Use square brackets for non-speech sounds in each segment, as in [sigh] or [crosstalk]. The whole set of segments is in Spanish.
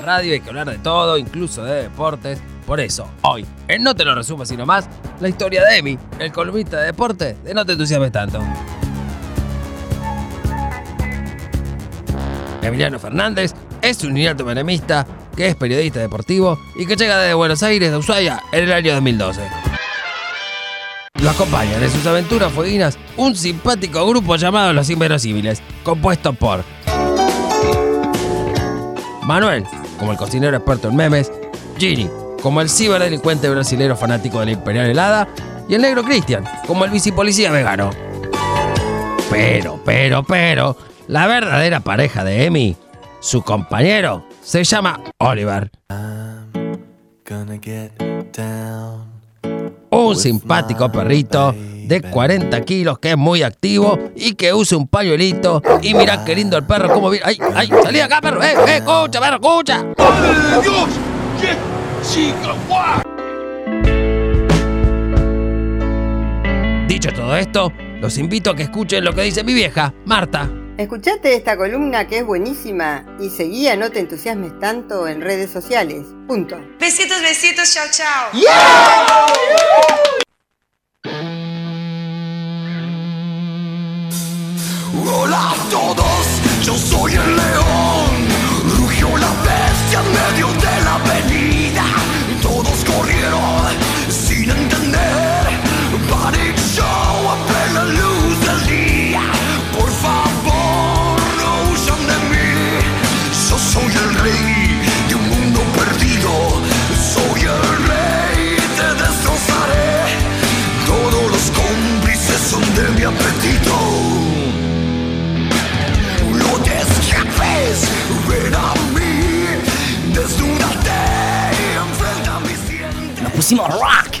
radio, hay que hablar de todo, incluso de deportes. Por eso, hoy, en No Te Lo Resumo Sino Más, la historia de Emi, el columnista de deporte de No Te Entusiasmes Tanto. Emiliano Fernández es un niñato menemista que es periodista deportivo y que llega desde Buenos Aires a Ushuaia en el año 2012. Lo acompañan en sus aventuras fueguinas un simpático grupo llamado Los Inverosímiles, compuesto por Manuel, como el cocinero experto en memes, Gini, como el ciberdelincuente brasilero fanático de la Imperial Helada, y el negro Cristian, como el bicipolicía vegano. Pero, pero, pero, la verdadera pareja de Emi, su compañero, se llama Oliver. Un simpático perrito de 40 kilos que es muy activo y que usa un pañuelito. Y mirá qué lindo el perro, cómo viene. ¡Ay, ay! ¡Salí acá, perro! ¡Eh, eh! ¡Escucha, perro, escucha! Dios! ¡Qué chica! Dicho todo esto, los invito a que escuchen lo que dice mi vieja, Marta. Escuchate esta columna que es buenísima y seguí a No te entusiasmes tanto en redes sociales. Punto. Besitos, besitos, chao, chao. Hola a todos, yo soy el león. Rugió la bestia en medio de la pusimos rock.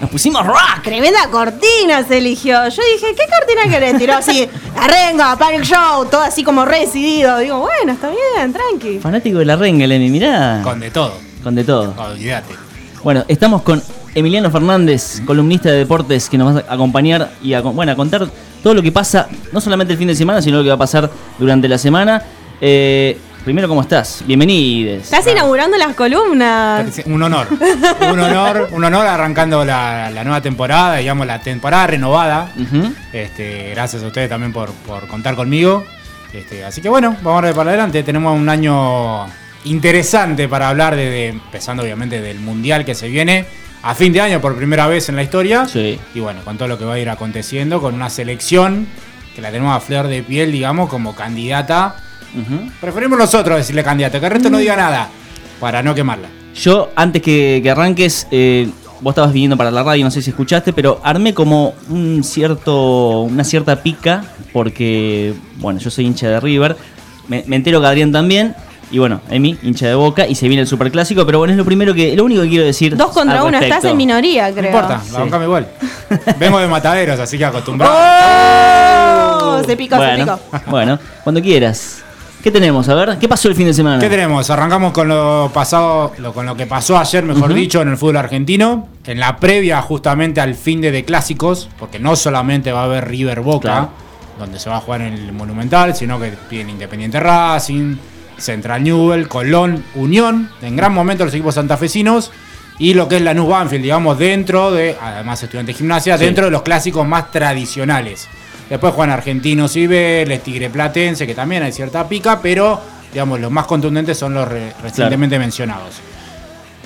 Nos pusimos rock. Tremenda cortina se eligió. Yo dije, ¿qué cortina querés? Tiró así, arrenga, Panic Show, todo así como re decidido. Digo, bueno, está bien, tranqui. Fanático de la renga, Lenny, mirá. Con de todo, Con de todo. olvídate. Bueno, estamos con Emiliano Fernández, columnista de deportes, que nos va a acompañar y a, bueno, a contar todo lo que pasa, no solamente el fin de semana, sino lo que va a pasar durante la semana. Eh, primero, ¿cómo estás? Bienvenides. Estás inaugurando las columnas. Un honor, [laughs] un honor, un honor arrancando la, la nueva temporada, digamos la temporada renovada. Este, gracias a ustedes también por, por contar conmigo. Este, así que bueno, vamos a ver para adelante. Tenemos un año interesante para hablar, de, de- empezando obviamente del Mundial que se viene a fin de año por primera vez en la historia. Sí. Y bueno, con todo lo que va a ir aconteciendo, con una selección que la tenemos a flor de piel, digamos, como candidata. Preferimos nosotros decirle candidata, que el resto no diga nada, para no quemarla. Yo, antes que, que arranques, eh, vos estabas viniendo para la radio, no sé si escuchaste, pero armé como un cierto, una cierta pica, porque, bueno, yo soy hincha de River, me, me entero que Adrián también, y bueno, Emi, hincha de Boca, y se viene el superclásico, pero bueno, es lo primero que, lo único que quiero decir. Dos contra al uno, estás en minoría, No creo. importa, Sí. la bancame igual. [laughs] Vengo de mataderos, así que acostumbrado. ¡Oh! Se picó, se picó. bueno, cuando quieras. ¿Qué tenemos? A ver, ¿qué pasó el fin de semana? ¿Qué tenemos? Arrancamos con lo pasado, lo- con lo que pasó ayer, mejor dicho, en el fútbol argentino. En la previa justamente al fin de, de clásicos, porque no solamente va a haber River Boca, Claro. donde se va a jugar en el Monumental, sino que tiene Independiente Racing, Central Newell, Colón, Unión, en gran momento los equipos santafesinos. Y lo que es la Lanús Banfield, digamos, dentro de, además estudiante de gimnasia, Sí. dentro de los clásicos más tradicionales. Después juegan Argentinos y Vélez, Tigre Platense, que también hay cierta pica, pero digamos los más contundentes son los re- recientemente mencionados.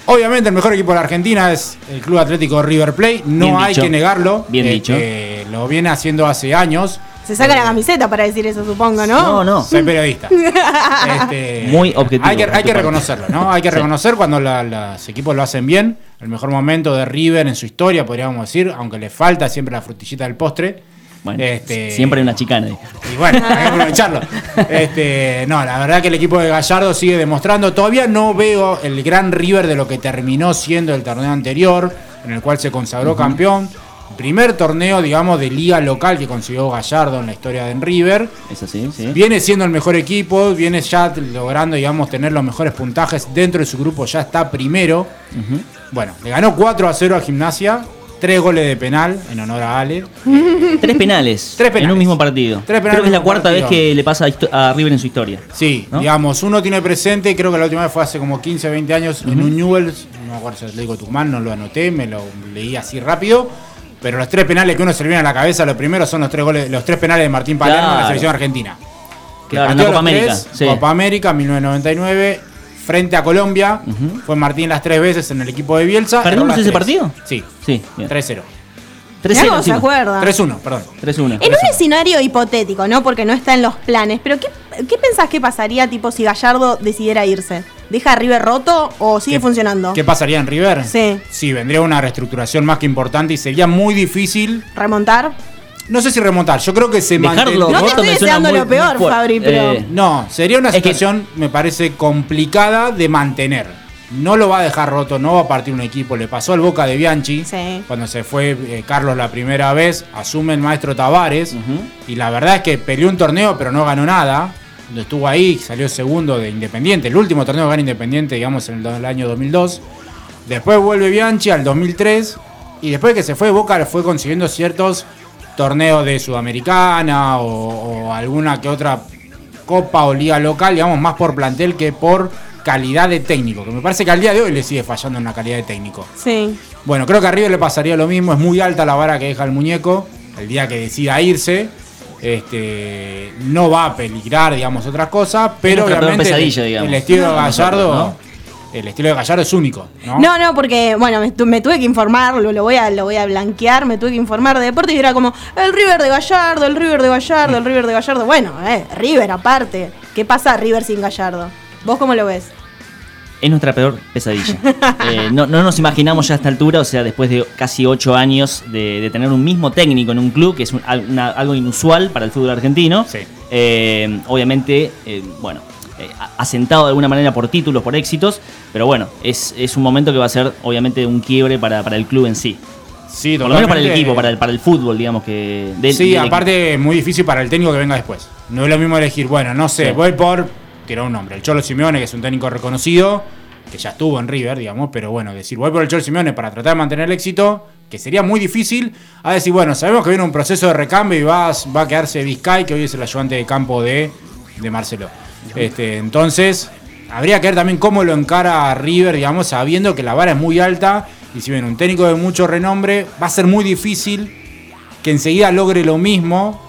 Obviamente el mejor equipo de la Argentina es el Club Atlético River Plate, no Bien hay dicho. que negarlo. Bien dicho. Lo viene haciendo hace años. Se saca la camiseta para decir eso, supongo, ¿no? No, no. Soy periodista. [laughs] Este, Muy objetivo, Hay que, hay que reconocerlo, ¿no? Hay que Sí. reconocer cuando la- los equipos lo hacen bien. El mejor momento de River en su historia, podríamos decir, aunque le falta siempre la frutillita del postre. Bueno, Este- siempre hay una chicana. ahí. Y bueno, [laughs] hay que aprovecharlo. Este, no, la verdad que el equipo de Gallardo sigue demostrando. Todavía no veo el gran River de lo que terminó siendo el torneo anterior, en el cual se consagró campeón. Primer torneo, digamos, de liga local que consiguió Gallardo en la historia de River. Es así, sí. Viene siendo el mejor equipo, viene ya logrando, digamos, tener los mejores puntajes dentro de su grupo, ya está primero. Bueno, le ganó 4 a 0 a Gimnasia. Tres goles de penal en honor a Ale. [laughs] Tres penales, Tres penales. en un mismo partido. Tres penales Creo que es la cuarta vez que le pasa a River en su historia. Sí, ¿No? digamos, uno tiene presente, creo que la última vez fue hace como 15, 20 años en un Newell's, no me acuerdo si le digo Tucumán, no lo anoté, me lo leí así rápido. Pero los tres penales que uno se le viene a la cabeza, los primeros son los tres goles, los tres penales de Martín Palermo en la selección argentina. Claro, en la Copa América, tres, sí. Copa América 1999, frente a Colombia. Fue Martín las tres veces en el equipo de Bielsa. ¿Perdimos ese tres. partido? Sí, Sí, bien. 3-0. 3-0. Mirá cómo se encima. acuerda. 3-1, perdón. 3-1. En un escenario hipotético, ¿no? Porque no está en los planes. Pero ¿qué, qué pensás que pasaría, tipo, si Gallardo decidiera irse? ¿Deja a River roto o sigue ¿Qué- funcionando? ¿Qué pasaría en River? Sí. Sí, vendría una reestructuración más que importante y sería muy difícil ¿Remontar? No sé si remontar, yo creo que se Dejarlo No te estoy deseando lo peor. Fabri, pero- Eh, No, sería una Es que- situación, me parece, complicada de mantener. No lo va a dejar roto, no va a partir un equipo. Le pasó al Boca de Bianchi. Sí. Cuando se fue eh, Carlos la primera vez, asume el maestro Tavares. Y la verdad es que peleó un torneo, pero no ganó nada. Estuvo ahí, salió segundo de Independiente. El último torneo que gana Independiente, digamos, en el, do- el año 2002. Después vuelve Bianchi al 2003. Y después que se fue Boca, fue consiguiendo ciertos torneos de Sudamericana o, o alguna que otra copa o liga local, digamos, más por plantel que por calidad de técnico. Que me parece que al día de hoy le sigue fallando en la calidad de técnico. Sí. Bueno, creo que a River le pasaría lo mismo. Es muy alta la vara que deja el muñeco. El día que decida irse, este, no va a peligrar, digamos, otras cosas. Pero obviamente el, digamos. el estilo de No, Gallardo, ¿no? El estilo de Gallardo es único, ¿no? No, no, porque, bueno, me, tu- me tuve que informar, lo, lo voy a, lo voy a blanquear, me tuve que informar de deporte y era como, el River de Gallardo, el River de Gallardo, el River de Gallardo. Bueno, eh, River aparte. ¿Qué pasa River sin Gallardo? ¿Vos cómo lo ves? Es nuestra peor pesadilla. [laughs] Eh, no, no nos imaginamos ya a esta altura, o sea, después de casi ocho años de, de tener un mismo técnico en un club, que es un- al- una- algo inusual para el fútbol argentino. Sí. Eh, obviamente, eh, bueno, eh, asentado de alguna manera por títulos, por éxitos, pero bueno, es, es un momento que va a ser obviamente un quiebre para, para el club en sí. Sí, Por lo menos para el equipo, para el, para el fútbol, digamos que... del- Sí, del aparte es muy difícil para el técnico que venga después. No es lo mismo elegir, bueno, no sé, Sí. voy por, tirar un nombre, el Cholo Simeone, que es un técnico reconocido, que ya estuvo en River, digamos, pero bueno, decir, voy por el Cholo Simeone para tratar de mantener el éxito, que sería muy difícil, a decir, bueno, sabemos que viene un proceso de recambio y va, a- va a quedarse Vizcay, que hoy es el ayudante de campo de, de Marcelo. Este, entonces, habría que ver también cómo lo encara River, digamos, sabiendo que la vara es muy alta, y si viene un técnico de mucho renombre, va a ser muy difícil que enseguida logre lo mismo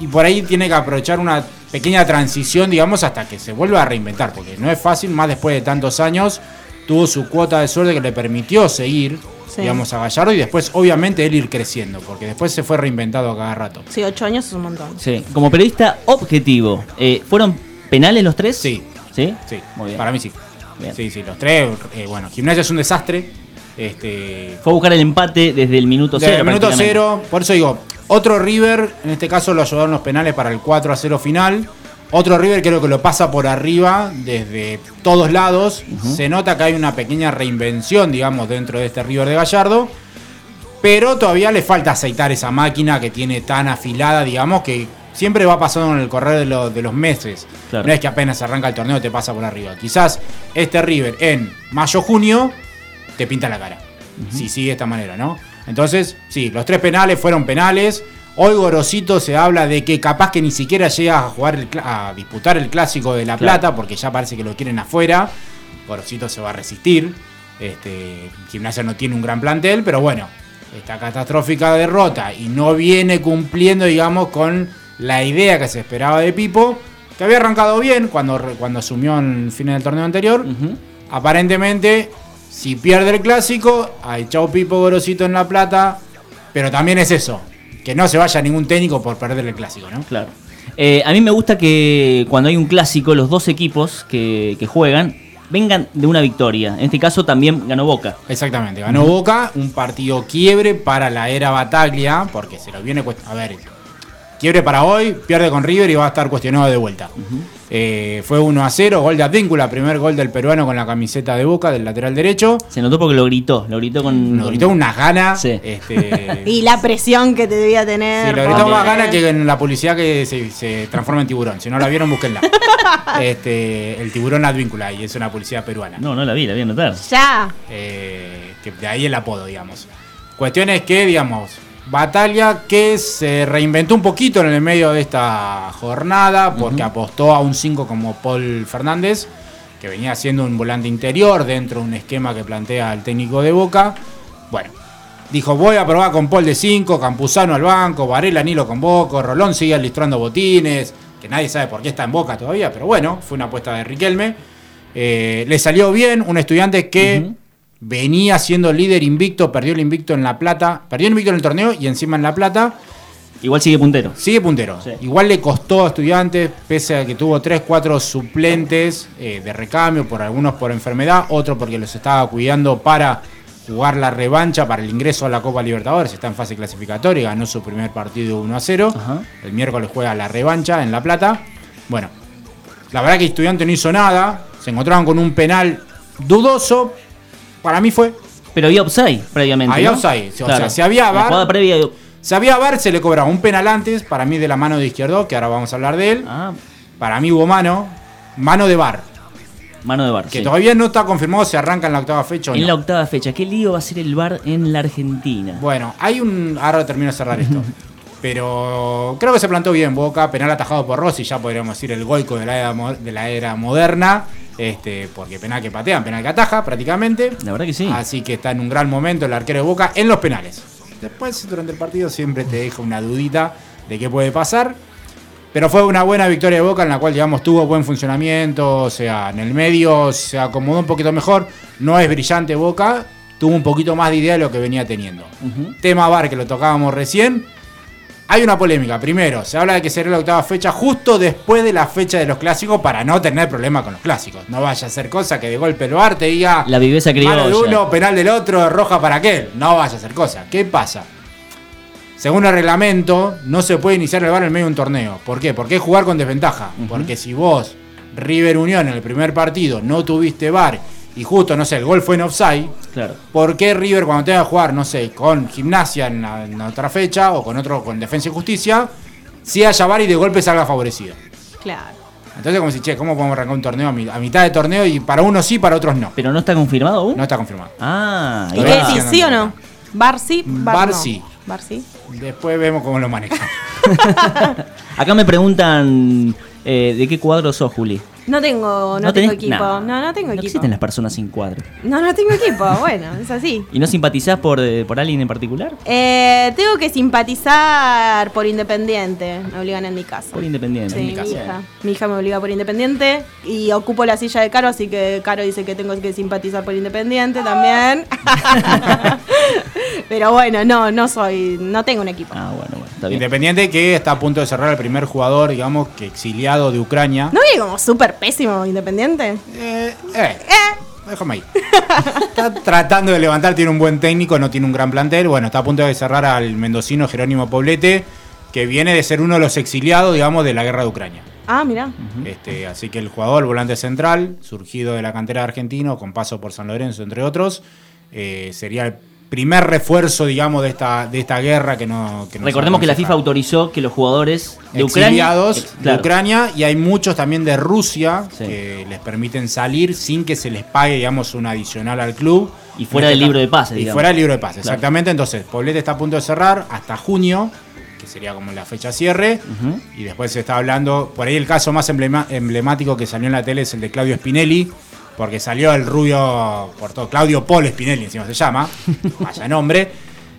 y por ahí tiene que aprovechar una pequeña transición, digamos, hasta que se vuelva a reinventar, porque no es fácil, más después de tantos años, tuvo su cuota de suerte que le permitió seguir, Sí. digamos, a Gallardo y después, obviamente, él ir creciendo, porque después se fue reinventado a cada rato. Sí, ocho años es un montón. Sí, como periodista objetivo, eh, ¿fueron penales los tres? Sí. ¿Sí? Sí, Muy bien. para mí sí. Bien. Sí, sí, los tres, eh, bueno, Gimnasia es un desastre. Este, Fue a buscar el empate desde el minuto Desde cero. el minuto cero, por eso digo, otro River, en este caso lo ayudaron los penales para el 4 a 0 final. Otro River creo que lo pasa por arriba desde todos lados. Se nota que hay una pequeña reinvención, digamos, dentro de este River de Gallardo. Pero todavía le falta aceitar esa máquina que tiene tan afilada, digamos, que siempre va pasando en el correr de, lo- de los meses. Claro. No es que apenas arranca el torneo te pasa por arriba. Quizás este River en mayo-junio te pinta la cara. Si sigue de esta manera, ¿no? Entonces, sí, los tres penales fueron penales. Hoy Gorosito se habla de que capaz que ni siquiera llega a jugar el a disputar el clásico de La Claro. Plata, porque ya parece que lo quieren afuera. Gorosito se va a resistir. Este, Gimnasia no tiene un gran plantel, pero bueno, esta catastrófica derrota y no viene cumpliendo, digamos, con la idea que se esperaba de Pipo, que había arrancado bien cuando, cuando asumió en el fin del torneo anterior. Aparentemente, si pierde el clásico, hay chau Pipo Gorosito en La Plata, pero también es eso, que no se vaya ningún técnico por perder el clásico, ¿no? Claro. Eh, a mí me gusta que cuando hay un clásico, los dos equipos que, que juegan vengan de una victoria. En este caso también ganó Boca. Exactamente, ganó Boca, un partido quiebre para la era Bataglia, porque se lo viene cuest- A ver, quiebre para hoy, pierde con River y va a estar cuestionado de vuelta. Eh, fue 1 a 0, gol de Advíncula, primer gol del peruano con la camiseta de Boca, del lateral derecho. Se notó porque lo gritó, lo gritó con... Con- gritó unas ganas. Sí. Este, [laughs] Y la presión que te debía tener. Sí, lo gritó más ganas que en la publicidad que se, se transforma en tiburón. Si no la vieron, búsquenla. [laughs] este, el tiburón advíncula y es una publicidad peruana. No, no la vi, la vi anotar. Ya. Eh, que de ahí el apodo, digamos. Cuestión es que, digamos, Batalla que se reinventó un poquito en el medio de esta jornada porque apostó a un 5 como Paul Fernández, que venía siendo un volante interior dentro de un esquema que plantea el técnico de Boca. Bueno, dijo voy a probar con Paul de 5, Campuzano al banco, Varela ni lo convoco, Rolón sigue alistrando botines, que nadie sabe por qué está en Boca todavía, pero bueno, fue una apuesta de Riquelme. Eh, le salió bien, un estudiante que venía siendo líder invicto, perdió el invicto en La Plata, perdió el invicto en el torneo y encima en La Plata. Igual sigue puntero. Sigue puntero. Sí. Igual le costó a estudiantes, pese a que tuvo 3, 4 suplentes eh, de recambio, por algunos por enfermedad, otros porque los estaba cuidando para jugar la revancha para el ingreso a la Copa Libertadores. Está en fase clasificatoria y ganó su primer partido 1 a 0. Ajá. El miércoles juega la revancha en La Plata. Bueno, la verdad que Estudiante no hizo nada. Se encontraron con un penal dudoso. Para mí fue. Pero había offside previamente. Había ¿no? offside. O sea, si había La jugada previa. Si había VAR, se le cobraba un penal antes. Para mí de la mano de izquierdo, que ahora vamos a hablar de él. Ah, Para mí hubo mano. Mano de VAR. mano de bar. Que sí. todavía no está confirmado si arranca en la octava fecha o En no. la octava fecha. ¿Qué lío va a ser el bar en la Argentina? Bueno, hay un. Ahora termino de cerrar esto. [laughs] Pero creo que se plantó bien Boca, penal atajado por Rossi, ya podríamos decir el goico de la era, de la era moderna. Este, porque penal que patean, penal que ataja prácticamente. La verdad que sí. Así que está en un gran momento el arquero de Boca en los penales. Después, durante el partido, siempre te deja una dudita de qué puede pasar. Pero fue una buena victoria de Boca en la cual, digamos, tuvo buen funcionamiento. O sea, en el medio se acomodó un poquito mejor. No es brillante Boca. Tuvo un poquito más de idea de lo que venía teniendo. Tema VAR que lo tocábamos recién. Hay una polémica. Primero, se habla de que sería la octava fecha justo después de la fecha de los clásicos para no tener problema con los clásicos. No vaya a ser cosa que de golpe el VAR te diga La viveza mano de criolla. uno, penal del otro, roja para aquel. No vaya a ser cosa. ¿Qué pasa? Según el reglamento, no se puede iniciar el VAR en medio de un torneo. ¿Por qué? Porque es jugar con desventaja. Porque si vos, River Unión, en el primer partido no tuviste VAR y justo, no sé, el gol fue en offside, Claro. ¿Por qué River cuando tenga que jugar, no sé, con gimnasia en, la- en otra fecha o con otro, con defensa y justicia, si haya VAR y de golpe salga favorecido? Claro. Entonces como si, che, ¿cómo podemos arrancar un torneo a, mi- a mitad de torneo y para unos sí, para otros no? Pero no está confirmado aún. No está confirmado. Ah, ¿Y qué decís, sí o no? ¿Bar sí? Bar no? sí. ¿Bar sí? Después vemos cómo lo manejamos. [laughs] Acá me preguntan eh, de qué cuadro sos, Juli. No tengo, no, ¿No tengo equipo. Nah. No, no tengo No equipo. existen las personas sin cuadro. No, no tengo equipo. [laughs] Bueno, es así. ¿Y no simpatizás por, eh, por alguien en particular? Eh, tengo que simpatizar por Independiente. Me obligan en mi casa. Por Independiente. Sí, en mi casa. hija. Mi hija me obliga por Independiente y ocupo la silla de Caro, así que Caro dice que tengo que simpatizar por Independiente también. [laughs] [laughs] Pero bueno, no, no soy, no tengo un equipo. Ah, bueno, bueno, está bien. Independiente que está a punto de cerrar el primer jugador, digamos, que exiliado de Ucrania. ¿No viene como súper pésimo Independiente? Eh, eh, déjame ahí. Está tratando de levantar, tiene un buen técnico, no tiene un gran plantel. Bueno, está a punto de cerrar al mendocino Jerónimo Poblete, que viene de ser uno de los exiliados, digamos, de la guerra de Ucrania. Ah, mira. Este, así que el jugador, volante central, surgido de la cantera de argentino, con paso por San Lorenzo, entre otros, eh, sería el primer refuerzo, digamos, de esta, de esta guerra que no. Que Recordemos que la. FIFA autorizó que los jugadores de Ucrania. exiliados ex- de. Ucrania y hay muchos también de Rusia Sí. que les permiten salir sin que se les pague, digamos, un adicional al club. Y fuera En del este libro de pases, Y digamos. fuera del libro de pases, Claro. exactamente. Entonces, Poblete está a punto de cerrar hasta junio, que sería como la fecha cierre. Y después se está hablando, por ahí el caso más emblema- emblemático que salió en la tele es el de Claudio Spinelli, porque salió el rubio, por todo, Claudio Paul Spinelli encima se llama, [laughs] vaya nombre,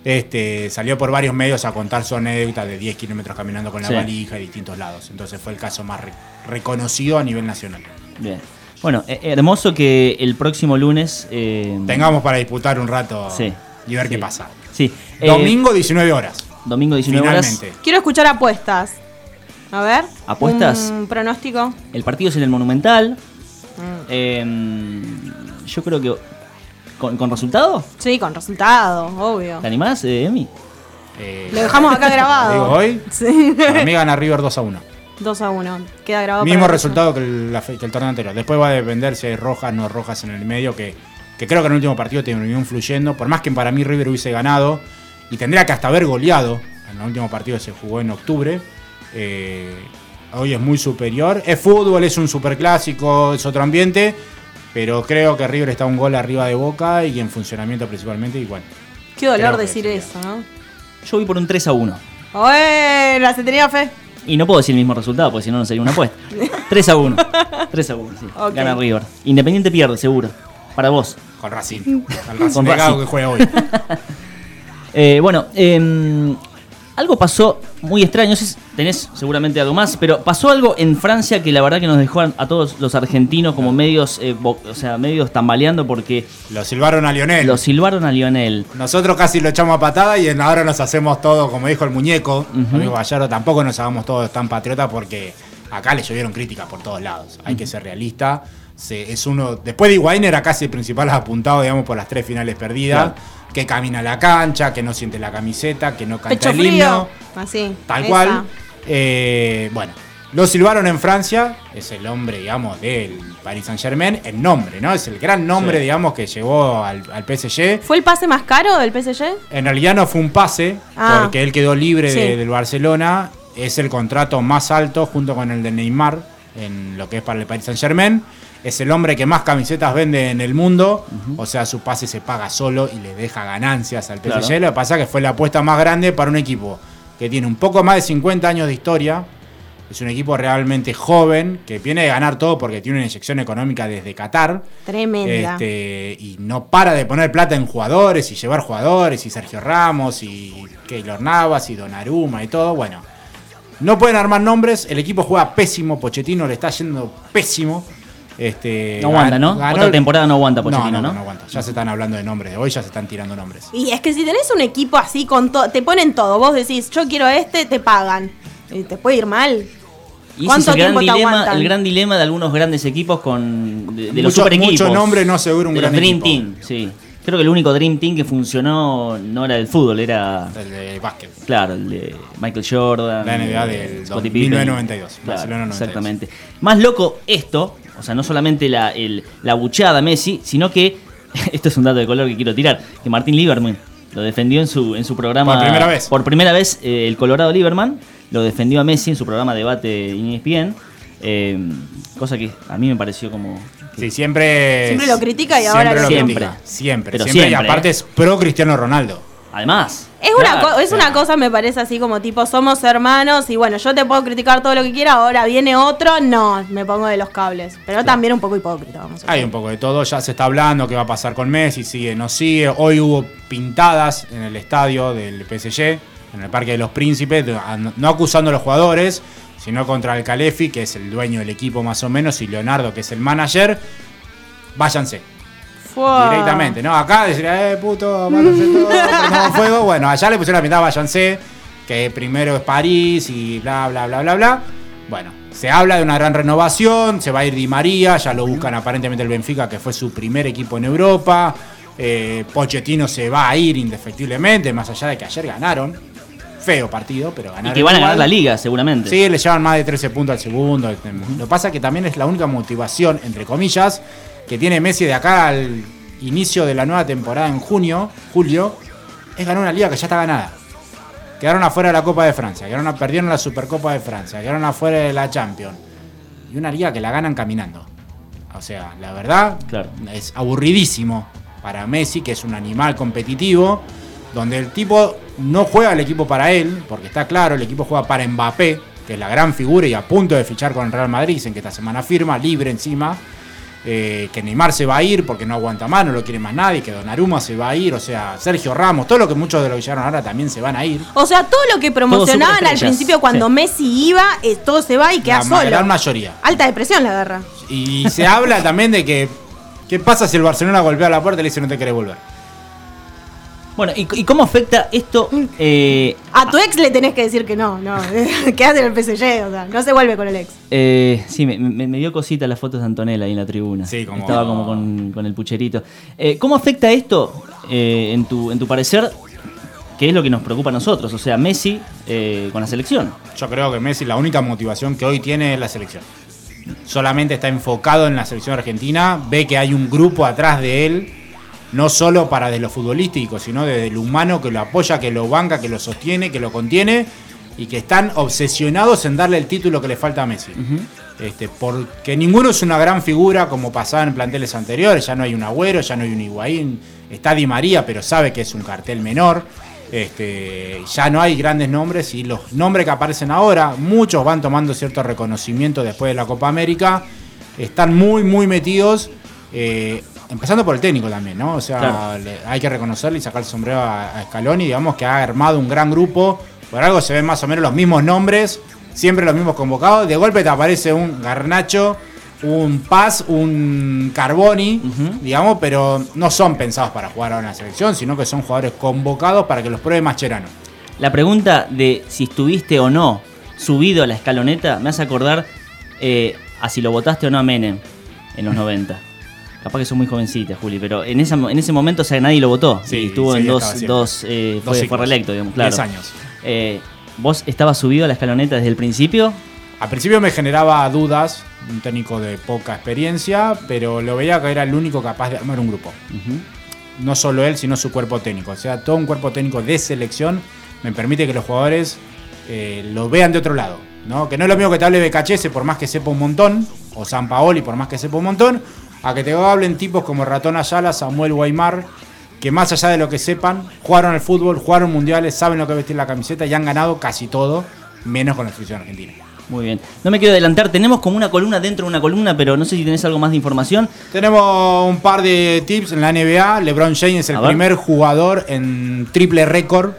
este, salió por varios medios a contar su anécdota de 10 kilómetros caminando con la Sí. valija de distintos lados. Entonces fue el caso más re- reconocido a nivel nacional. Bien. Bueno, eh, hermoso que el próximo lunes. eh, Tengamos para disputar un rato Sí. y ver Sí. qué pasa. Sí. eh, Domingo 19 horas. domingo 19 horas. Finalmente. Quiero escuchar apuestas. A ver. ¿Apuestas? Un pronóstico. El partido es en el Monumental. Mm. Eh, yo creo que. ¿Con, con resultado? Sí, con resultado, obvio. ¿Te animás, eh, Emi? Eh, Lo dejamos acá [laughs] grabado. ¿Digo hoy? Sí. Para mí gana River 2 a 1. 2 a 1. Queda grabado. Mismo para- resultado que el, la fe- que el torneo anterior. Después va a depender si hay rojas o no rojas en el medio, que, que creo que en el último partido terminó influyendo. Por más que para mí River hubiese ganado y tendría que hasta haber goleado. En el último partido se jugó en octubre. eh, hoy es muy superior. Es fútbol, es un superclásico, es otro ambiente. Pero creo que River está un gol arriba de Boca y en funcionamiento principalmente. Y bueno, Qué dolor decir eso, ¿no? Yo voy por un 3 a 1. Bueno, se tenía fe. Y no puedo decir el mismo resultado, porque si no, no sería una apuesta. [laughs] 3 a 1. 3 a 1, sí. Gana River. Independiente pierde, seguro. Para vos. Con Racing. [laughs] Con Racing Con Racing. que juega hoy. [laughs] Eh, bueno, em, algo pasó muy extraño. No sé si tenés seguramente algo más, pero pasó algo en Francia que la verdad que nos dejó a, todos los argentinos como medios, eh, bo- o sea, medios tambaleando porque Lo silbaron a Lionel. lo silbaron a Lionel. Nosotros casi lo echamos a patada y ahora nos hacemos todo, como dijo el muñeco, Ujú. amigo Gallardo, tampoco nos hagamos todos tan patriotas porque acá le llovieron críticas por todos lados. Hay que ser realista. Se- es uno, después de Higuaín era casi el principal apuntado, digamos, por las tres finales perdidas. Claro. Que camina la cancha, que no siente la camiseta, que no canta Pecho el frío. himno. Así. Tal esa. cual. Eh, bueno, lo silbaron en Francia, es el hombre, digamos, del Paris Saint Germain, el nombre, ¿no? Es el gran nombre, Sí. digamos, que llevó al, al PSG. ¿Fue el pase más caro del PSG? En realidad no fue un pase, Ah. porque él quedó libre de- del Barcelona. Es el contrato más alto junto con el de Neymar en lo que es para el Paris Saint Germain. Es el hombre que más camisetas vende en el mundo. O sea, su pase se paga solo y le deja ganancias al PSG. Claro. Lo que pasa es que fue la apuesta más grande para un equipo que tiene un poco más de 50 años de historia. Es un equipo realmente joven que viene de ganar todo porque tiene una inyección económica desde Qatar. Tremenda. Este, y no para de poner plata en jugadores y llevar jugadores y Sergio Ramos y Keylor Navas y Donnarumma y todo. Bueno, no pueden armar nombres. El equipo juega pésimo. Pochettino le está yendo pésimo. Este, No aguanta, ¿no? ganó Otra temporada no aguanta Pochettino, no, no, ¿no? no aguanta. Ya se están hablando de nombres de hoy, ya se están tirando nombres. Y es que si tenés un equipo así con todo, te ponen todo. Vos decís, yo quiero este, te pagan. Y te puede ir mal. Y ese es ¿Cuánto el gran, tiempo te dilema, aguantan? el gran dilema de algunos grandes equipos con de, de los Mucho- super equipos. mucho nombre no asegura un de gran los Dream equipo. Team, sí. Creo que el único Dream Team que funcionó no era el fútbol, era El de básquet. claro, el de Michael Jordan, La NBA del Scottie 1992, Pippen. Barcelona 92. Exactamente. Más loco esto, o sea, no solamente la, el- la buchada Messi, sino que [laughs] esto es un dato de color que quiero tirar, que Martín Lieberman lo defendió en su en su programa Por primera vez. Por primera vez eh, el Colorado Lieberman lo defendió a Messi en su programa Debate en ESPN. eh, cosa que a mí me pareció como Sí, siempre. Siempre lo critica y ahora siempre lo- Siempre. critica. Siempre, Pero siempre. siempre, Y aparte ¿eh? es pro Cristiano Ronaldo. además Es, una, claro, es una cosa, me parece así como tipo, somos hermanos y bueno, yo te puedo criticar todo lo que quiera, ahora viene otro, no, me pongo de los cables. Pero también un poco hipócrita, vamos a Hay un poco de todo, ya se está hablando qué va a pasar con Messi, sigue, no sigue. Hoy hubo pintadas en el estadio del PSG, en el Parque de los Príncipes, no acusando a los jugadores, sino contra el Calefi, que es el dueño del equipo más o menos, y Leonardo, que es el manager. Váyanse, Fua. directamente, ¿no? Acá decía, eh, puto, prendamos [laughs] fuego. Bueno, allá le pusieron la pintada, váyanse, que primero es París y bla, bla, bla, bla, bla. Bueno, se habla de una gran renovación, se va a ir Di María, ya lo buscan aparentemente el Benfica, que fue su primer equipo en Europa. Eh, Pochettino se va a ir indefectiblemente, más allá de que ayer ganaron. Feo partido, pero y ganaron. que van a ganar la liga seguramente. Sí, le llevan más de 13 puntos al segundo. Este, Lo que pasa es que también es la única motivación, entre comillas, que tiene Messi de acá al inicio de la nueva temporada en junio, julio, es ganar una liga que ya está ganada. Quedaron afuera de la Copa de Francia, quedaron, perdieron la Supercopa de Francia, quedaron afuera de la Champions. Y una liga que la ganan caminando. O sea, la verdad, Claro. es aburridísimo para Messi, que es un animal competitivo, donde el tipo no juega el equipo para él, porque está claro, el equipo juega para Mbappé, que es la gran figura y a punto de fichar con el Real Madrid, dicen que esta semana firma, libre encima, eh, que Neymar se va a ir porque no aguanta más, no lo quiere más nadie, que Donnarumma se va a ir, o sea, Sergio Ramos, todo lo que muchos de los que llegaron ahora también se van a ir. O sea, todo lo que promocionaban al principio cuando sí. Messi iba, eh, todo se va y queda La solo. gran mayoría. Alta depresión la agarra. Y se habla también de que, ¿qué pasa si el Barcelona golpea la puerta y le dice no te querés volver? Bueno, ¿y, y cómo afecta esto? eh, A tu ex le tenés que decir que no, no. [laughs] Quédate en el PSG, o sea, no se vuelve con el ex. eh, sí, me, me- me dio cosita las fotos de Antonella ahí en la tribuna. Sí, como- Estaba como con, con el pucherito. Eh, ¿Cómo afecta esto, eh, en, tu, en tu parecer, que es lo que nos preocupa a nosotros? O sea, Messi eh, con la selección. Yo creo que Messi la única motivación que hoy tiene es la selección. Solamente está enfocado en la selección argentina, ve que hay un grupo atrás de él, no solo para de lo futbolístico, sino desde lo humano que lo apoya, que lo banca, que lo sostiene, que lo contiene y que están obsesionados en darle el título que le falta a Messi. Este, porque ninguno es una gran figura como pasaba en planteles anteriores, ya no hay un Agüero, ya no hay un Higuaín, Está Di María, pero sabe que es un cartel menor. Este, ya no hay grandes nombres y los nombres que aparecen ahora, muchos van tomando cierto reconocimiento después de la Copa América. Están muy, muy metidos. eh, empezando por el técnico también, ¿no? O sea, Claro. le- hay que reconocerle y sacar el sombrero a, a Scaloni, digamos que ha armado un gran grupo. Por algo se ven más o menos los mismos nombres, siempre los mismos convocados. De golpe te aparece un Garnacho, un Paz, un Carboni, digamos, pero no son pensados para jugar ahora en la selección, sino que son jugadores convocados para que los pruebe Mascherano. La pregunta de si estuviste o no subido a la escaloneta me hace acordar eh, a si lo votaste o no a Menem en los 90. [laughs] Capaz que sos muy jovencita, Juli, pero en, esa, en ese momento o sea, nadie lo votó. Sí, y estuvo sí, en dos, eh, Dos fue, reelecto, digamos, claro. Diez años. Eh, ¿Vos estabas subido a la escaloneta desde el principio? Al principio me generaba dudas, un técnico de poca experiencia, pero lo veía que era el único capaz de armar un grupo. No solo él, sino su cuerpo técnico. O sea, todo un cuerpo técnico de selección me permite que los jugadores eh, lo vean de otro lado. ¿no? Que no es lo mismo que te hable Becachese por más que sepa un montón, o San Paoli por más que sepa un montón, a que te hablen tipos como Ratón Ayala, Samuel Guaymar, que más allá de lo que sepan, jugaron al fútbol, jugaron mundiales, saben lo que es vestir la camiseta y han ganado casi todo, menos con la selección argentina. Muy bien. No me quiero adelantar, tenemos como una columna dentro de una columna, pero no sé si tenés algo más de información. Tenemos un par de tips en la NBA. LeBron James es el primer jugador en triple récord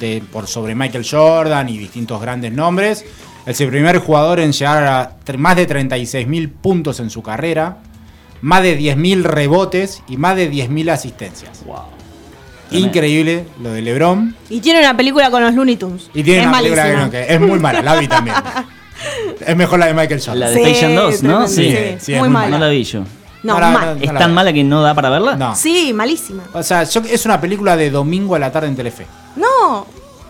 de, por sobre Michael Jordan y distintos grandes nombres. Es el primer jugador en llegar a más de 36.000 puntos en su carrera, más de 10.000 rebotes y más de 10.000 asistencias. Wow. Increíble lo de LeBron. Y tiene una película con los Looney Tunes. Y tiene es una película malísima. que, que es muy mala, la vi también. [laughs] Es mejor la de Michael Jordan. La de Sí, Jam 2, ¿no? Sí. sí, Sí, es muy muy mala. No la vi yo. No, No mal. no- ¿Es tan mala que no da para verla? No. Sí, malísima. O sea, yo- es una película de domingo a la tarde en Telefe. No.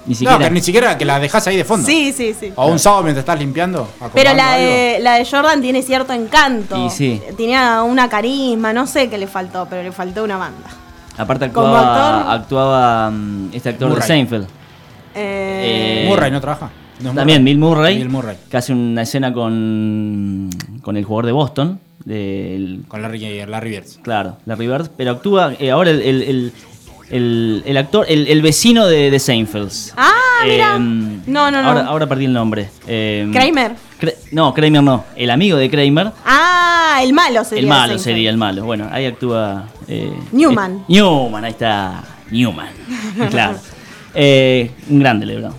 Ni siquiera. No, que ni siquiera que la dejas ahí de fondo. Sí, sí, sí. O un sábado mientras estás limpiando. Pero la de, la de Jordan tiene cierto encanto. Y sí. Tenía una carisma, no sé qué le faltó, pero le faltó una banda. Aparte Como actuaba, actor. actuaba mm, este actor Murray. de Seinfeld. Eh, Eh, Murray no trabaja. No También Bill Murray, Bill Murray. que hace una escena con, con el jugador de Boston, del, Con Larry, Larry Bird. claro, Larry Bird, pero actúa eh, ahora el, el, el- el- el actor, el, el vecino de, de Seinfeld. Ah, mira. Em, No, no, no. Ahora, ahora perdí el nombre. Em, Kramer. Kra- no, Kramer no. El amigo de Kramer. Ah, el malo sería. el malo Seinfeld. sería el malo. Bueno, ahí actúa. eh, Newman. eh, Newman, ahí está. Newman. [laughs] claro. Eh, un grande, Lebron.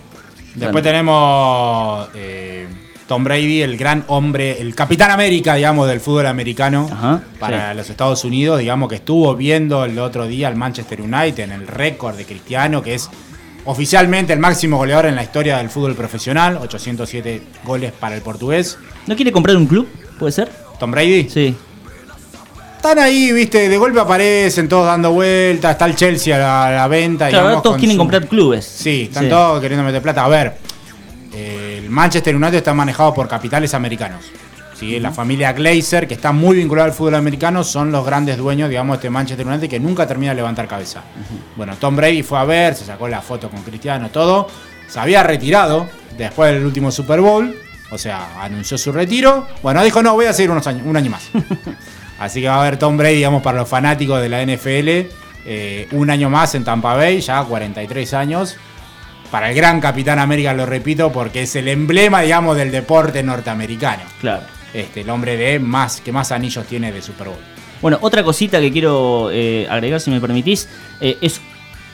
Después Grande. tenemos eh, Tom Brady, el gran hombre, el capitán América, digamos, del fútbol americano Ajá, para sí. los Estados Unidos, digamos, que estuvo viendo el otro día al Manchester United en el récord de Cristiano, que es oficialmente el máximo goleador en la historia del fútbol profesional, 807 goles para el portugués. ¿No quiere comprar un club? ¿Puede ser? Tom Brady. Sí. Están ahí, viste, de golpe aparecen todos dando vueltas, está el Chelsea a la, a la venta. Claro, ahora digamos, todos quieren su- comprar clubes. Sí, están todos queriendo meter plata. A ver, eh, el Manchester United está manejado por capitales americanos. ¿sí? La familia Glazer, que está muy vinculada al fútbol americano, son los grandes dueños, digamos, de este Manchester United que nunca termina de levantar cabeza. Bueno, Tom Brady fue a ver, se sacó la foto con Cristiano, todo. Se había retirado después del último Super Bowl, o sea, anunció su retiro. Bueno, dijo, no, voy a seguir unos años, un año más. [laughs] Así que va a haber Tom Brady, digamos, para los fanáticos de la NFL, eh, un año más en Tampa Bay, ya 43 años. Para el gran Capitán América, lo repito, porque es el emblema, digamos, del deporte norteamericano. Claro. Este, el hombre de más que más anillos tiene de Super Bowl. Bueno, otra cosita que quiero eh, agregar, si me permitís, eh, es,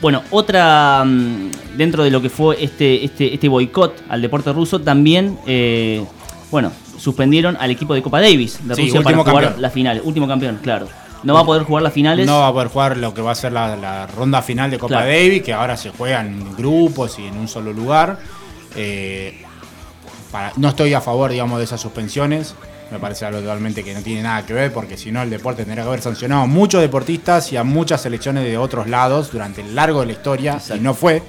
bueno, otra, mm, dentro de lo que fue este, este, este boicot al deporte ruso, también, eh, bueno, suspendieron al equipo de Copa Davis de Sí, Rusia para jugar campeón. las finales. Último campeón, claro. No va a poder jugar las finales. No va a poder jugar lo que va a ser la, la ronda final de Copa Claro. Davis, que ahora se juega en grupos y en un solo lugar. Eh, para- no estoy a favor, digamos, de esas suspensiones. Me parece algo totalmente que no tiene nada que ver, porque si no, el deporte tendría que haber sancionado a muchos deportistas y a muchas selecciones de otros lados durante el largo de la historia, y no fue.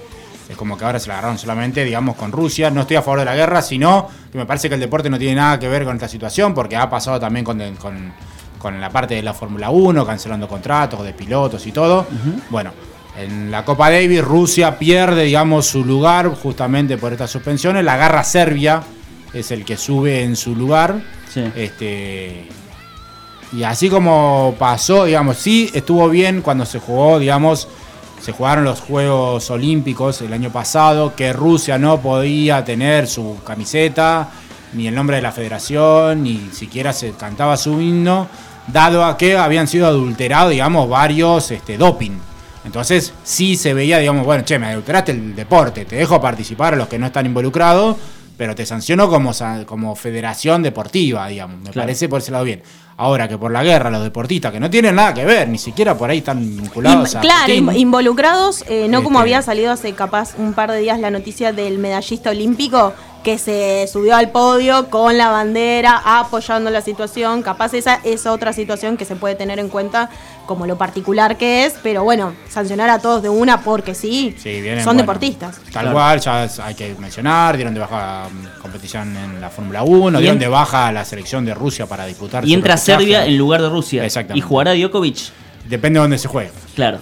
Es como que ahora se la agarraron solamente, digamos, con Rusia. No estoy a favor de la guerra, sino que me parece que el deporte no tiene nada que ver con esta situación, porque ha pasado también con, con- con la parte de la Fórmula 1, cancelando contratos de pilotos y todo. Bueno, en la Copa Davis, Rusia pierde, digamos, su lugar justamente por estas suspensiones. La agarra Serbia, es el que sube en su lugar. Sí. Este, Y así como pasó, digamos, sí estuvo bien cuando se jugó, digamos, se jugaron los Juegos Olímpicos el año pasado, que Rusia no podía tener su camiseta, ni el nombre de la federación, ni siquiera se cantaba su himno, dado a que habían sido adulterados, digamos, varios este, doping. Entonces sí se veía, digamos, bueno, che, me adulteraste el deporte, te dejo participar a los que no están involucrados, pero te sanciono como, como federación deportiva, digamos. Me Claro. parece por ese lado bien. Ahora que por la guerra los deportistas que no tienen nada que ver, ni siquiera por ahí están vinculados Im- a claro, Putin. involucrados, eh, no como Este- había salido hace capaz un par de días la noticia del medallista olímpico que se subió al podio con la bandera apoyando la situación. Capaz esa es otra situación que se puede tener en cuenta como lo particular que es, pero bueno, sancionar a todos de una porque sí, Sí, vienen, son bueno, deportistas. Tal Claro. cual, ya hay que mencionar, dieron de baja mm, competición en la Fórmula 1, Y dieron en- de baja a la selección de Rusia para disputar. Y entra. Serbia en lugar de Rusia. Exactamente. Y jugará Djokovic. Depende de dónde se juegue. Claro.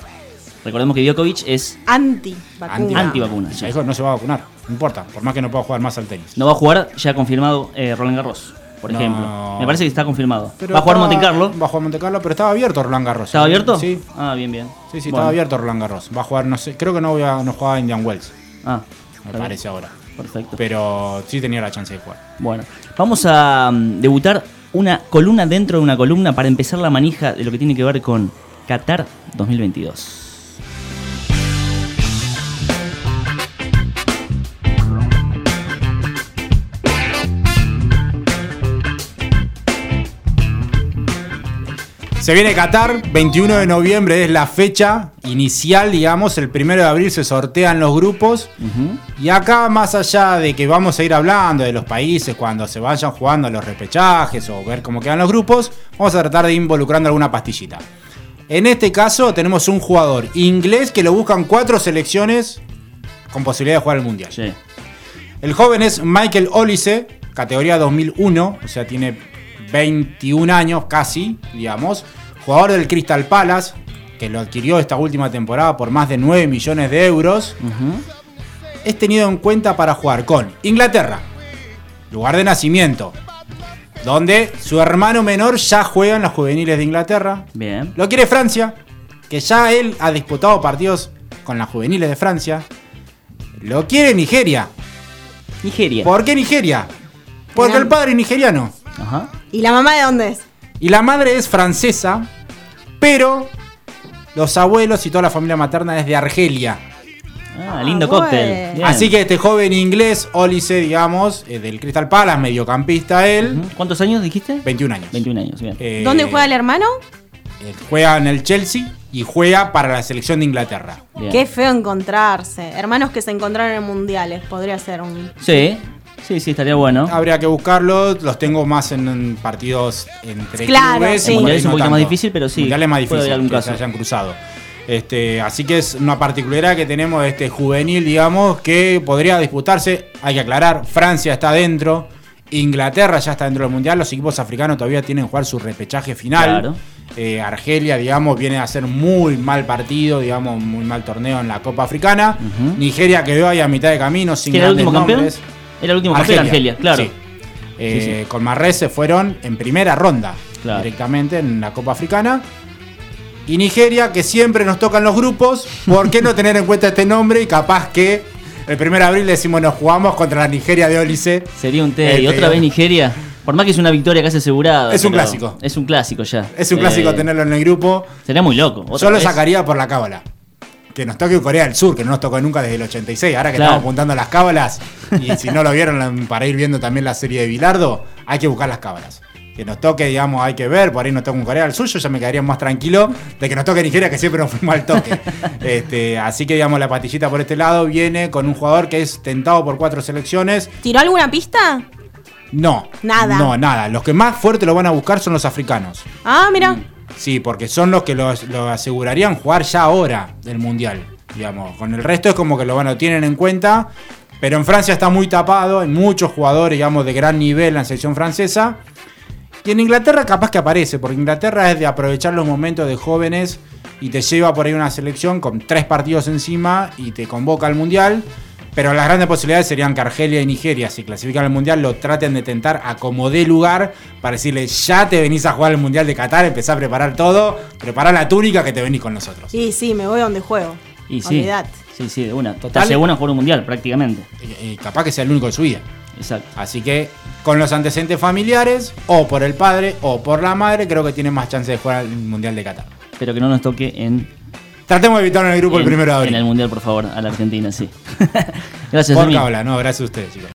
Recordemos que Djokovic es Anti vacuna. Anti-vacuna, sí. dijo, no se va a vacunar, no importa, por más que no pueda jugar más al tenis. no va a jugar, ya ha confirmado eh, Roland Garros, por No. ejemplo. Me parece que está confirmado. Pero va a jugar Monte Carlo. Va a jugar Monte Carlo, pero estaba abierto Roland Garros. ¿Estaba abierto? Sí, Ah, bien, bien. sí, sí, Bueno. estaba abierto Roland Garros. Va a jugar, no sé, creo que no, voy a, no jugaba Indian Wells, Ah, me parece ahora. Perfecto. Pero sí tenía la chance de jugar. Bueno, vamos a mm, debutar una columna dentro de una columna para empezar la manija de lo que tiene que ver con Qatar 2022. Se viene Qatar, 21 de noviembre es la fecha inicial, digamos, el 1 de abril se sortean los grupos. Y acá, más allá de que vamos a ir hablando de los países cuando se vayan jugando los repechajes o ver cómo quedan los grupos, vamos a tratar de ir involucrando alguna pastillita. En este caso tenemos un jugador inglés que lo buscan cuatro selecciones con posibilidad de jugar el Mundial. Sí. El joven es Michael Olise, categoría 2001, o sea, tiene 21 años casi, digamos. Jugador del Crystal Palace, que lo adquirió esta última temporada por más de 9 millones de euros. Es tenido en cuenta para jugar con Inglaterra, lugar de nacimiento, donde su hermano menor ya juega en las juveniles de Inglaterra. Bien. Lo quiere Francia, que ya él ha disputado partidos con las juveniles de Francia. Lo quiere Nigeria. Nigeria. ¿Por qué Nigeria? Porque el padre es nigeriano. ¿Y la mamá de dónde es? y la madre es francesa, pero los abuelos y toda la familia materna es de Argelia. Ah, lindo Ah, cóctel. Bien. Así que este joven inglés, Olise, digamos, eh, del Crystal Palace, mediocampista él. ¿Cuántos años dijiste? 21 años. 21 años, bien. Eh, ¿Dónde juega el hermano? eh, Juega en el Chelsea y juega para la selección de Inglaterra. Bien. Qué feo encontrarse. Hermanos que se encontraron en mundiales. Podría ser un. Sí, sí, sí, estaría bueno. Habría que buscarlos, los tengo más en, en partidos entre Claro, clubes. sí. Mundial es un no poquito más difícil, pero sí, Mundial es más puede difícil haber algún que caso. se hayan cruzado. Este, así que es una particularidad que tenemos de este juvenil, digamos, que podría disputarse. Hay que aclarar, Francia está dentro, Inglaterra ya está dentro del Mundial, los equipos africanos todavía tienen que jugar su repechaje final. Claro. Eh, Argelia, digamos, viene a hacer muy mal partido, digamos, muy mal torneo en la Copa Africana. Ujú. Nigeria quedó ahí a mitad de camino sin ¿Que era el grandes último campeón? Era el último campeón Argelia, claro. Sí. Eh, Sí. Con Marrés se fueron en primera ronda Claro. directamente en la Copa Africana. Y Nigeria, que siempre nos tocan los grupos, ¿por qué no tener en cuenta este nombre? Y capaz que el 1 de abril decimos nos jugamos contra la Nigeria de Ólice. Sería un té. ¿Y Este, otra vez Nigeria? Por más que es una victoria casi asegurada. Es un clásico. Es un clásico ya. Es un Eh, clásico tenerlo en el grupo. Sería muy loco. Yo lo sacaría por la cábala. Que nos toque Corea del Sur, que no nos tocó nunca desde el 86. Ahora que Claro. estamos apuntando a las cábalas, y si no lo vieron para ir viendo también la serie de Bilardo, hay que buscar las cábalas. Que nos toque, digamos, hay que ver, por ahí nos toca un Corea del Sur, yo ya me quedaría más tranquilo de que nos toque Nigeria, que siempre nos fuimos al toque. [laughs] este, así que, digamos, la patillita por este lado viene con un jugador que es tentado por cuatro selecciones. ¿Tiró alguna pista? No. Nada. No, nada. Los que más fuerte lo van a buscar son los africanos. Ah, mira. Sí, porque son los que lo, asegurarían jugar ya ahora del Mundial. Digamos, con el resto es como que lo, lo tienen en cuenta. Pero en Francia está muy tapado, hay muchos jugadores, digamos, de gran nivel en la selección francesa. Y en Inglaterra capaz que aparece, porque Inglaterra es de aprovechar los momentos de jóvenes y te lleva por ahí una selección con tres partidos encima y te convoca al Mundial. Pero las grandes posibilidades serían que Argelia y Nigeria, si clasifican al Mundial, lo traten de tentar a como dé lugar para decirle, ya te venís a jugar el Mundial de Qatar, empezá a preparar todo, prepara la túnica que te venís con nosotros. Y sí, me voy donde juego. Y sí. Olvidate. Sí, sí, de una. Total. Total. una por un mundial, prácticamente. Y, y capaz que sea el único de su vida. Exacto. Así que con los antecedentes familiares, o por el padre o por la madre, creo que tienen más chance de jugar al Mundial de Qatar. Pero que no nos toque en, Tratemos de evitar en el grupo el primero de en el abril. mundial, por favor, a la Argentina, sí. [laughs] Gracias, Por habla, no, gracias a ustedes, chicos.